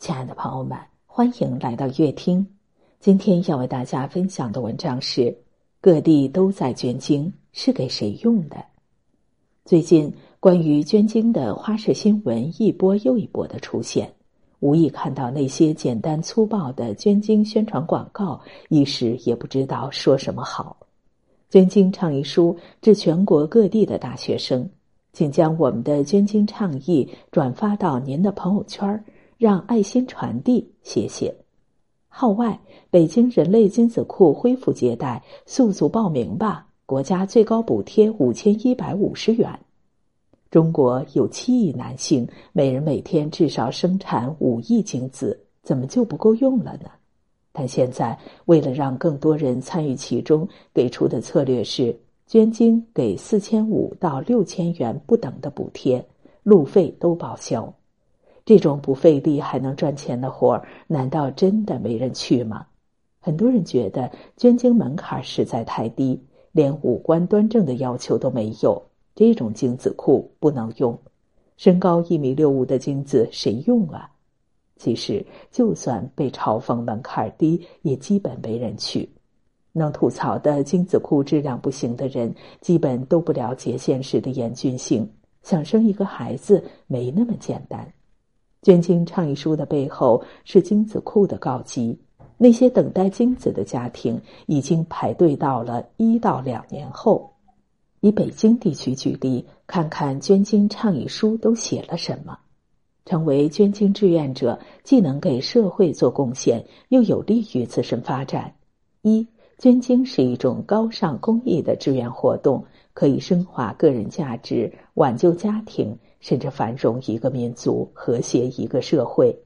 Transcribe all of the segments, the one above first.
亲爱的朋友们，欢迎来到乐听。今天要为大家分享的文章是：各地都在捐精，是给谁用的？最近关于捐精的花式新闻一波又一波的出现，无意看到那些简单粗暴的捐精宣传广告，一时也不知道说什么好。捐精倡议书致全国各地的大学生，请将我们的捐精倡议转发到您的朋友圈儿，让爱心传递，谢谢。号外！北京人类精子库恢复接待，速速报名吧！国家最高补贴五千一百五十元。中国有七亿男性，每人每天至少生产五亿精子，怎么就不够用了呢？但现在为了让更多人参与其中，给出的策略是捐精给四千五到六千元不等的补贴，路费都报销。这种不费力还能赚钱的活儿，难道真的没人去吗？很多人觉得捐精门槛实在太低，连五官端正的要求都没有，这种精子库不能用。身高一米六五的精子谁用啊？其实，就算被嘲讽门槛低，也基本没人去。能吐槽的精子库质量不行的人，基本都不了解现实的严峻性。想生一个孩子没那么简单。捐精倡议书的背后是精子库的告急，那些等待精子的家庭已经排队到了一到两年后。以北京地区举例，看看捐精倡议书都写了什么。成为捐精志愿者，既能给社会做贡献，又有利于自身发展。一，捐精是一种高尚公益的志愿活动，可以升华个人价值，挽救家庭。甚至繁荣一个民族，和谐一个社会。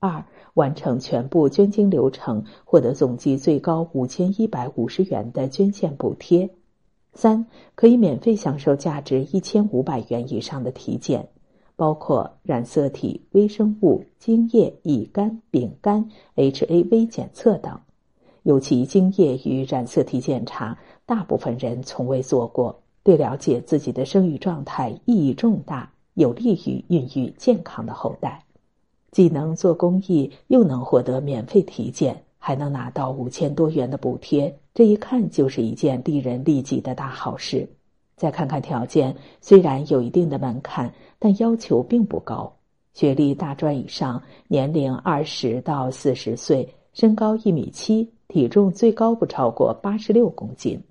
二、完成全部捐精流程，获得总计最高五千一百五十元的捐献补贴。三、可以免费享受价值一千五百元以上的体检，包括染色体、微生物、精液、乙肝、丙肝、HAV 检测等。尤其精液与染色体检查，大部分人从未做过，对了解自己的生育状态意义重大。有利于孕育健康的后代，既能做公益，又能获得免费体检，还能拿到五千多元的补贴，这一看就是一件利人利己的大好事。再看看条件，虽然有一定的门槛，但要求并不高：学历大专以上，年龄二十到四十岁，身高一米七，体重最高不超过八十六公斤，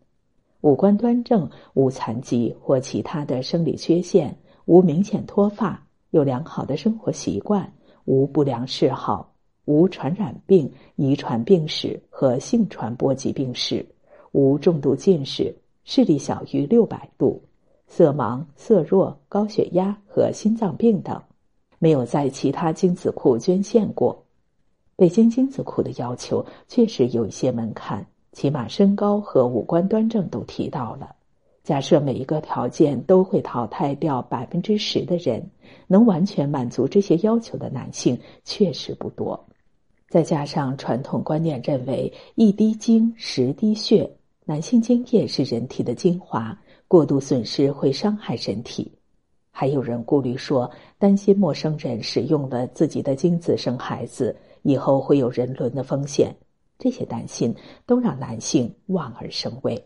五官端正，无残疾或其他的生理缺陷。无明显脱发，有良好的生活习惯，无不良嗜好，无传染病、遗传病史和性传播疾病史，无重度近视，视力小于六百度，色盲、色弱、高血压和心脏病等，没有在其他精子库捐献过。北京精子库的要求确实有一些门槛，起码身高和五官端正都提到了。假设每一个条件都会淘汰掉百分之十的人，能完全满足这些要求的男性确实不多。再加上传统观念认为一滴精十滴血，男性精液是人体的精华，过度损失会伤害身体。还有人顾虑说，担心陌生人使用了自己的精子生孩子，以后会有人伦的风险。这些担心都让男性望而生畏。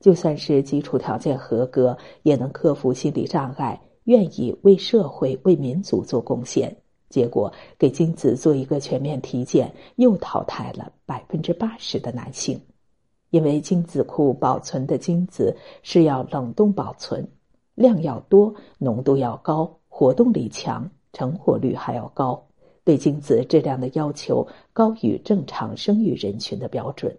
就算是基础条件合格，也能克服心理障碍，愿意为社会、为民族做贡献。结果给精子做一个全面体检，又淘汰了百分之八十的男性，因为精子库保存的精子是要冷冻保存，量要多，浓度要高，活动力强，成活率还要高，对精子质量的要求高于正常生育人群的标准。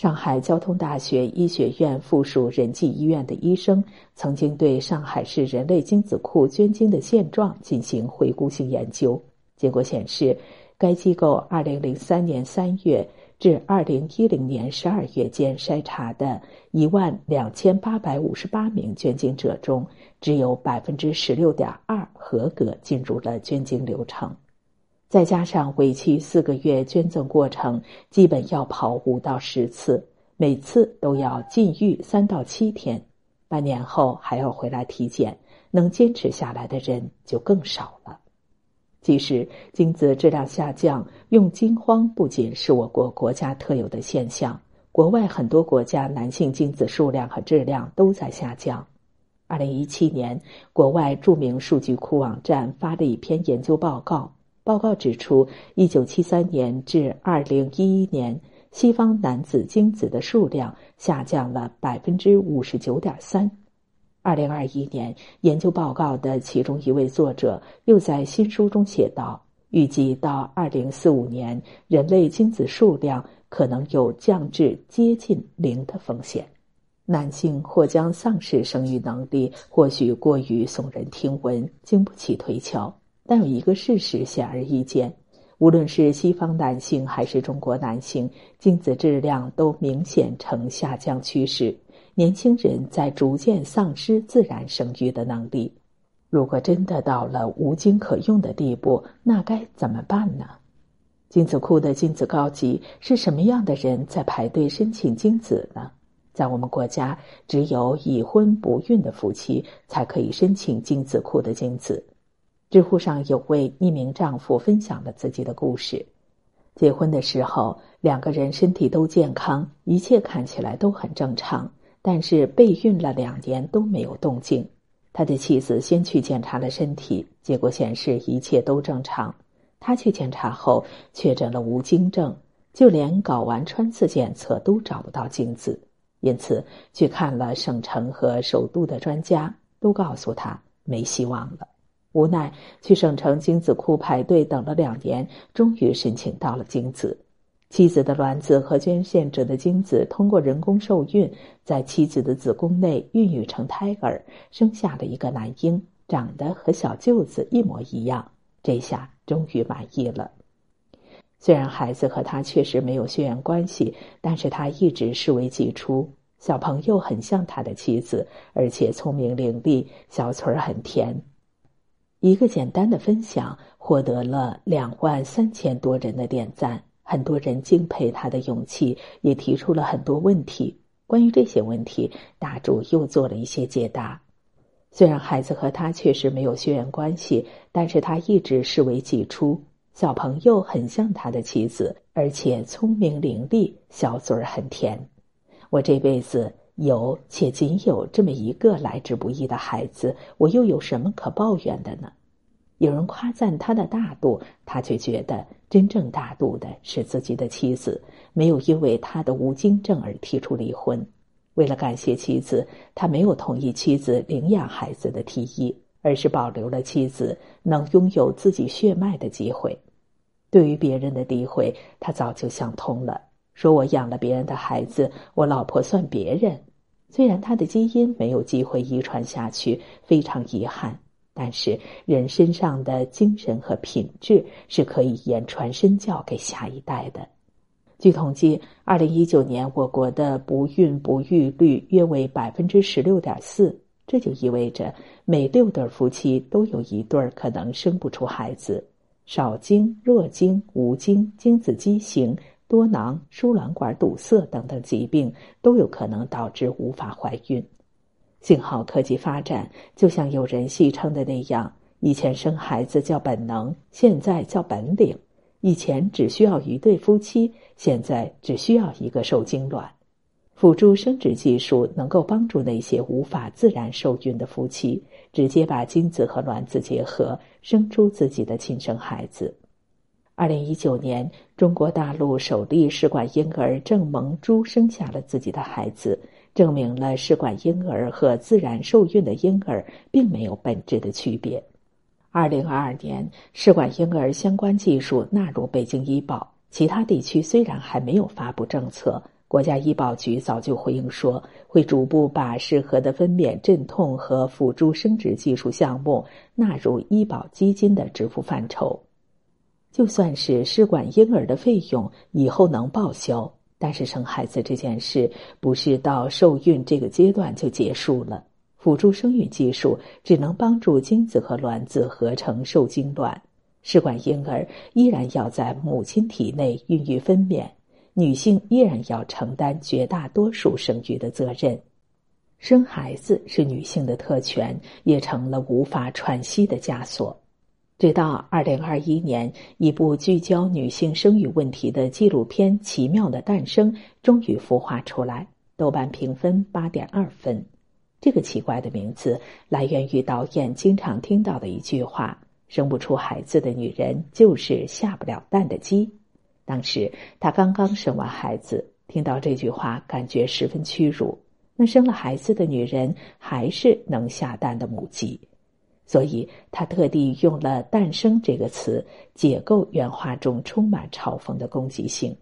上海交通大学医学院附属仁济医院的医生曾经对上海市人类精子库捐精的现状进行回顾性研究，结果显示，该机构二零零三年三月至二零一零年十二月间筛查的一万两千八百五十八名捐精者中，只有百分之十六点二合格进入了捐精流程。再加上为期四个月捐赠过程，基本要跑五到十次，每次都要禁欲三到七天，半年后还要回来体检，能坚持下来的人就更少了。其实，精子质量下降、用精荒不仅是我国国家特有的现象，国外很多国家男性精子数量和质量都在下降。二零一七年，国外著名数据库网站发了一篇研究报告，报告指出，一九七三年至二零一一年，西方男子精子的数量下降了百分之五十九点三。二零二一年，研究报告的其中一位作者又在新书中写道：“预计到二零四五年，人类精子数量可能有降至接近零的风险。男性或将丧失生育能力，或许过于耸人听闻，经不起推敲。但有一个事实显而易见：无论是西方男性还是中国男性，精子质量都明显呈下降趋势。”年轻人在逐渐丧失自然生育的能力。如果真的到了无精可用的地步，那该怎么办呢？精子库的精子高级是什么样的人在排队申请精子呢？在我们国家，只有已婚不孕的夫妻才可以申请精子库的精子。知乎上有位匿名丈夫分享了自己的故事：结婚的时候，两个人身体都健康，一切看起来都很正常。但是备孕了两年都没有动静，他的妻子先去检查了身体，结果显示一切都正常。他去检查后确诊了无精症，就连睾丸穿刺检测都找不到精子，因此去看了省城和首都的专家，都告诉他没希望了。无奈去省城精子库排队等了两年，终于申请到了精子。妻子的卵子和捐献者的精子通过人工受孕，在妻子的子宫内孕育成胎儿，生下了一个男婴，长得和小舅子一模一样。这下终于满意了。虽然孩子和他确实没有血缘关系，但是他一直视为己出。小朋友很像他的妻子，而且聪明伶俐，小嘴儿很甜。一个简单的分享获得了两万三千多人的点赞。很多人敬佩他的勇气，也提出了很多问题。关于这些问题，大柱又做了一些解答。虽然孩子和他确实没有血缘关系，但是他一直视为己出。小朋友很像他的妻子，而且聪明伶俐，小嘴儿很甜。我这辈子有且仅有这么一个来之不易的孩子，我又有什么可抱怨的呢？有人夸赞他的大度，他却觉得真正大度的是自己的妻子，没有因为他的无精症而提出离婚。为了感谢妻子，他没有同意妻子领养孩子的提议，而是保留了妻子能拥有自己血脉的机会。对于别人的诋毁，他早就想通了，说我养了别人的孩子，我老婆算别人。虽然他的基因没有机会遗传下去，非常遗憾。但是，人身上的精神和品质是可以言传身教给下一代的。据统计，二零一九年我国的不孕不育率约为百分之十六点四，这就意味着每六对夫妻都有一对可能生不出孩子。少精、弱精、无精、精子畸形、多囊、输卵管堵塞等等疾病都有可能导致无法怀孕。幸好科技发展，就像有人戏称的那样：以前生孩子叫本能，现在叫本领；以前只需要一对夫妻，现在只需要一个受精卵。辅助生殖技术能够帮助那些无法自然受孕的夫妻，直接把精子和卵子结合，生出自己的亲生孩子。二零一九年，中国大陆首例试管婴儿郑萌珠生下了自己的孩子。证明了试管婴儿和自然受孕的婴儿并没有本质的区别。二零二二年，试管婴儿相关技术纳入北京医保，其他地区虽然还没有发布政策，国家医保局早就回应说，会逐步把适合的分娩、镇痛和辅助生殖技术项目纳入医保基金的支付范畴。就算是试管婴儿的费用以后能报销。但是生孩子这件事不是到受孕这个阶段就结束了。辅助生育技术只能帮助精子和卵子合成受精卵，试管婴儿依然要在母亲体内孕育分娩，女性依然要承担绝大多数生育的责任。生孩子是女性的特权，也成了无法喘息的枷锁。直到二零二一年，一部聚焦女性生育问题的纪录片《奇妙的诞生》终于孵化出来，豆瓣评分八点二分。这个奇怪的名字来源于导演经常听到的一句话：“生不出孩子的女人就是下不了蛋的鸡。”当时他刚刚生完孩子，听到这句话，感觉十分屈辱。那生了孩子的女人还是能下蛋的母鸡。所以他特地用了“诞生”这个词，解构原话中充满嘲讽的攻击性。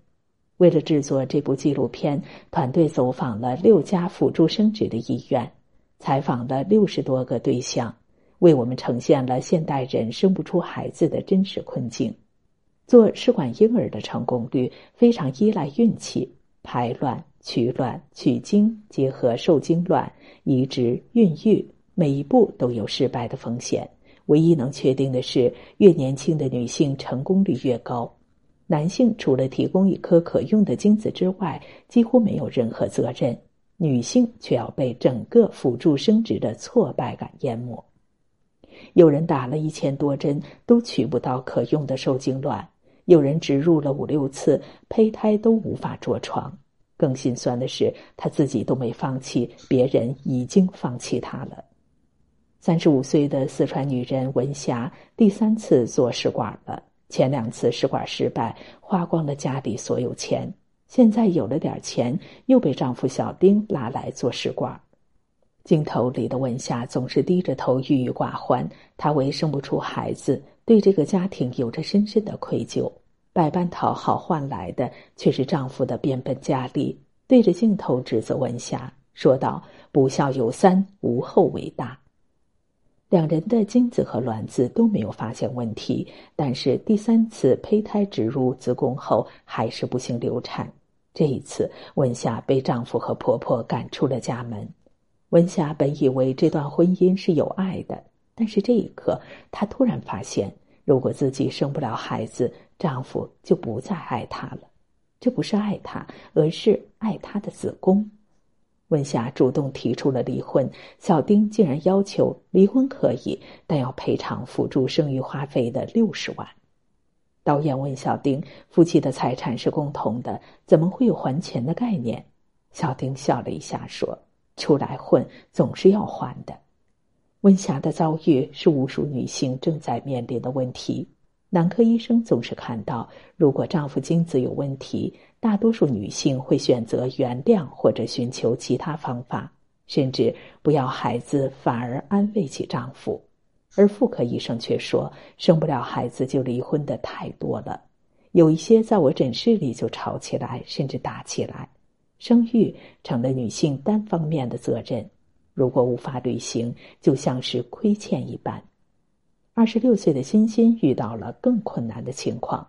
为了制作这部纪录片，团队走访了六家辅助生殖的医院，采访了六十多个对象，为我们呈现了现代人生不出孩子的真实困境。做试管婴儿的成功率非常依赖运气，排卵、取卵、取精、结合受精卵、移植、孕育。每一步都有失败的风险，唯一能确定的是，越年轻的女性成功率越高。男性除了提供一颗可用的精子之外，几乎没有任何责任，女性却要被整个辅助生殖的挫败感淹没。有人打了一千多针都取不到可用的受精卵，有人植入了五六次胚胎都无法着床。更心酸的是，他自己都没放弃，别人已经放弃他了。三十五岁的四川女人文霞第三次做试管了，前两次试管失败，花光了家里所有钱。现在有了点钱，又被丈夫小丁拉来做试管。镜头里的文霞总是低着头，郁郁寡欢。她为生不出孩子，对这个家庭有着深深的愧疚。百般讨好换来的，却是丈夫的变本加厉。对着镜头指责文霞，说道：“不孝有三，无后为大。”两人的精子和卵子都没有发现问题，但是第三次胚胎植入子宫后还是不幸流产。这一次，文霞被丈夫和婆婆赶出了家门。文霞本以为这段婚姻是有爱的，但是这一刻，她突然发现，如果自己生不了孩子，丈夫就不再爱她了。这不是爱她，而是爱她的子宫。文霞主动提出了离婚，小丁竟然要求离婚可以，但要赔偿辅助生育花费的六十万。导演问小丁：“夫妻的财产是共同的，怎么会有还钱的概念？”小丁笑了一下说：“出来混总是要还的。”文霞的遭遇是无数女性正在面临的问题。男科医生总是看到，如果丈夫精子有问题。大多数女性会选择原谅或者寻求其他方法，甚至不要孩子，反而安慰起丈夫。而妇科医生却说，生不了孩子就离婚的太多了，有一些在我诊室里就吵起来，甚至打起来。生育成了女性单方面的责任，如果无法履行，就像是亏欠一般。二十六岁的欣欣遇到了更困难的情况。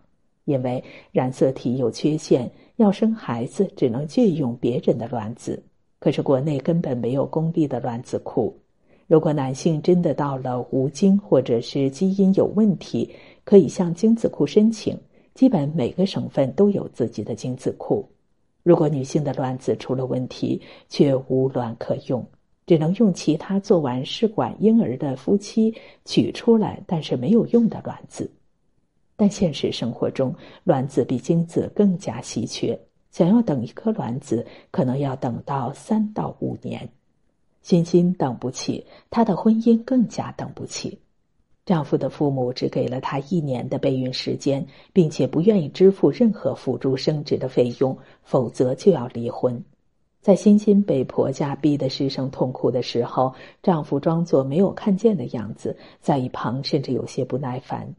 因为染色体有缺陷，要生孩子只能借用别人的卵子。可是国内根本没有公立的卵子库。如果男性真的到了无精或者是基因有问题，可以向精子库申请。基本每个省份都有自己的精子库。如果女性的卵子出了问题，却无卵可用，只能用其他做完试管婴儿的夫妻取出来但是没有用的卵子。但现实生活中，卵子比精子更加稀缺。想要等一颗卵子，可能要等到三到五年。欣欣等不起，她的婚姻更加等不起。丈夫的父母只给了她一年的备孕时间，并且不愿意支付任何辅助生殖的费用，否则就要离婚。在欣欣被婆家逼得失声痛哭的时候，丈夫装作没有看见的样子，在一旁甚至有些不耐烦。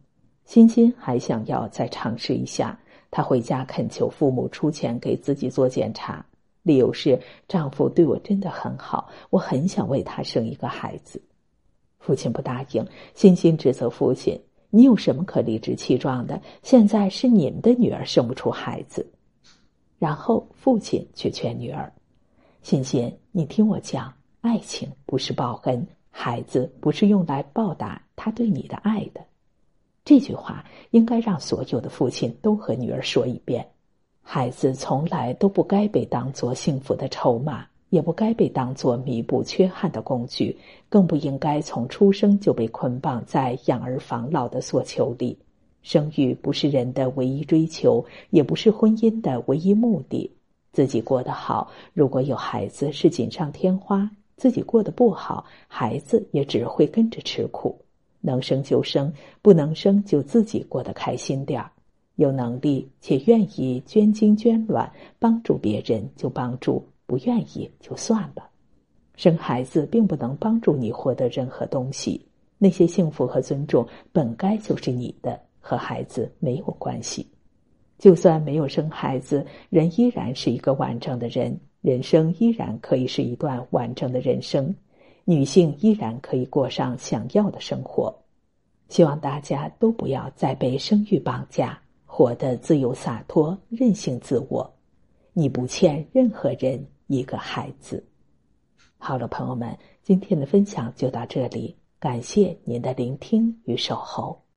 欣欣还想要再尝试一下，她回家恳求父母出钱给自己做检查，理由是丈夫对我真的很好，我很想为他生一个孩子。父亲不答应，欣欣指责父亲：“你有什么可理直气壮的？现在是你们的女儿生不出孩子。”然后父亲却劝女儿：“欣欣，你听我讲，爱情不是报恩，孩子不是用来报答他对你的爱的。”这句话应该让所有的父亲都和女儿说一遍：孩子从来都不该被当作幸福的筹码，也不该被当作弥补缺憾的工具，更不应该从出生就被捆绑在养儿防老的索求里。生育不是人的唯一追求，也不是婚姻的唯一目的。自己过得好，如果有孩子是锦上添花；自己过得不好，孩子也只会跟着吃苦。能生就生，不能生就自己过得开心点儿。有能力且愿意捐精捐卵帮助别人就帮助，不愿意就算了。生孩子并不能帮助你获得任何东西，那些幸福和尊重本该就是你的。和孩子没有关系，就算没有生孩子，人依然是一个完整的人，人生依然可以是一段完整的人生，女性依然可以过上想要的生活。希望大家都不要再被生育绑架，活得自由洒脱、任性自我。你不欠任何人一个孩子。好了，朋友们，今天的分享就到这里，感谢您的聆听与守候。